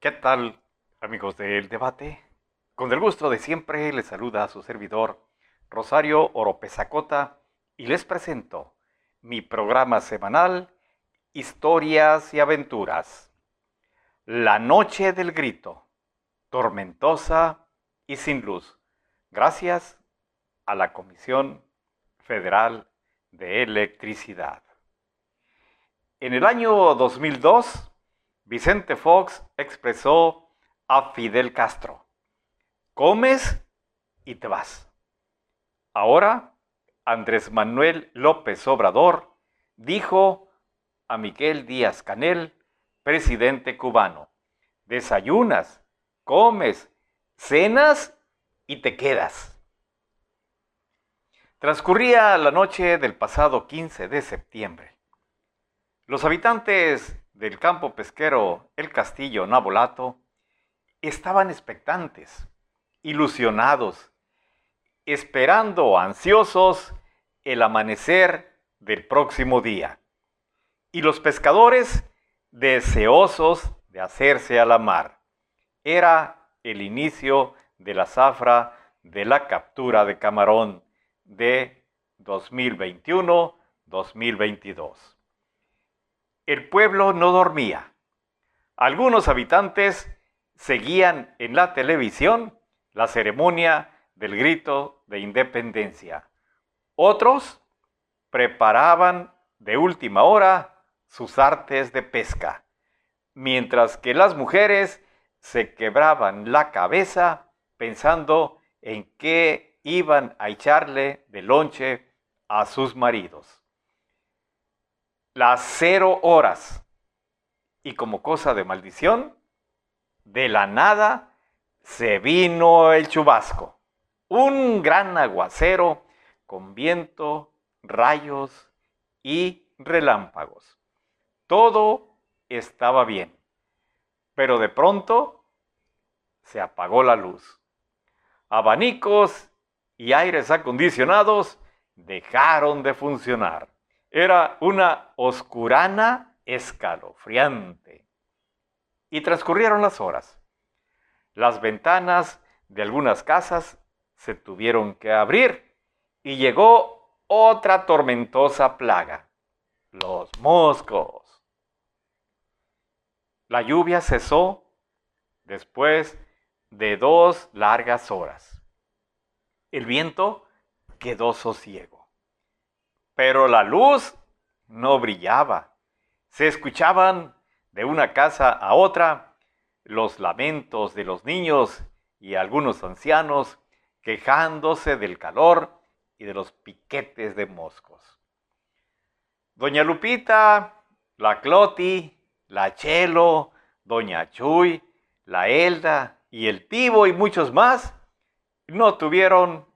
¿Qué tal, amigos del debate? Con el gusto de siempre les saluda su servidor Rosario Oropezacota y les presento mi programa semanal Historias y Aventuras. La noche del grito, tormentosa y sin luz, gracias a la Comisión Federal de Electricidad. En el año 2002, Vicente Fox expresó a Fidel Castro, comes y te vas. Ahora, Andrés Manuel López Obrador dijo a Miguel Díaz Canel, presidente cubano, desayunas, comes, cenas y te quedas. Transcurría la noche del pasado 15 de septiembre. Los habitantes del campo pesquero El Castillo Nabolato estaban expectantes, ilusionados, esperando ansiosos el amanecer del próximo día. Y los pescadores deseosos de hacerse a la mar. Era el inicio de la zafra de la captura de camarón de 2021-2022 el pueblo no dormía. Algunos habitantes seguían en la televisión la ceremonia del grito de independencia. Otros preparaban de última hora sus artes de pesca, mientras que las mujeres se quebraban la cabeza pensando en qué iban a echarle de lonche a sus maridos las cero horas. Y como cosa de maldición, de la nada se vino el chubasco. Un gran aguacero con viento, rayos y relámpagos. Todo estaba bien. Pero de pronto se apagó la luz. Abanicos y aires acondicionados dejaron de funcionar. Era una oscurana escalofriante. Y transcurrieron las horas. Las ventanas de algunas casas se tuvieron que abrir y llegó otra tormentosa plaga, los moscos. La lluvia cesó después de dos largas horas. El viento quedó sosiego. Pero la luz no brillaba. Se escuchaban de una casa a otra los lamentos de los niños y algunos ancianos quejándose del calor y de los piquetes de moscos. Doña Lupita, la Cloti, la Chelo, Doña Chuy, la Elda y el Tibo y muchos más no tuvieron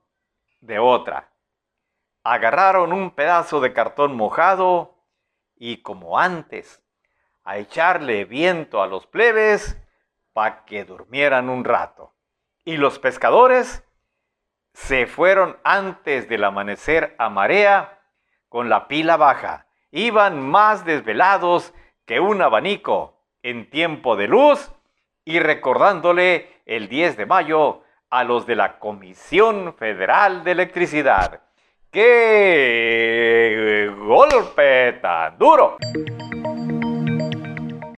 de otra agarraron un pedazo de cartón mojado y como antes, a echarle viento a los plebes para que durmieran un rato. Y los pescadores se fueron antes del amanecer a marea con la pila baja. Iban más desvelados que un abanico en tiempo de luz y recordándole el 10 de mayo a los de la Comisión Federal de Electricidad ¡Qué golpe tan duro!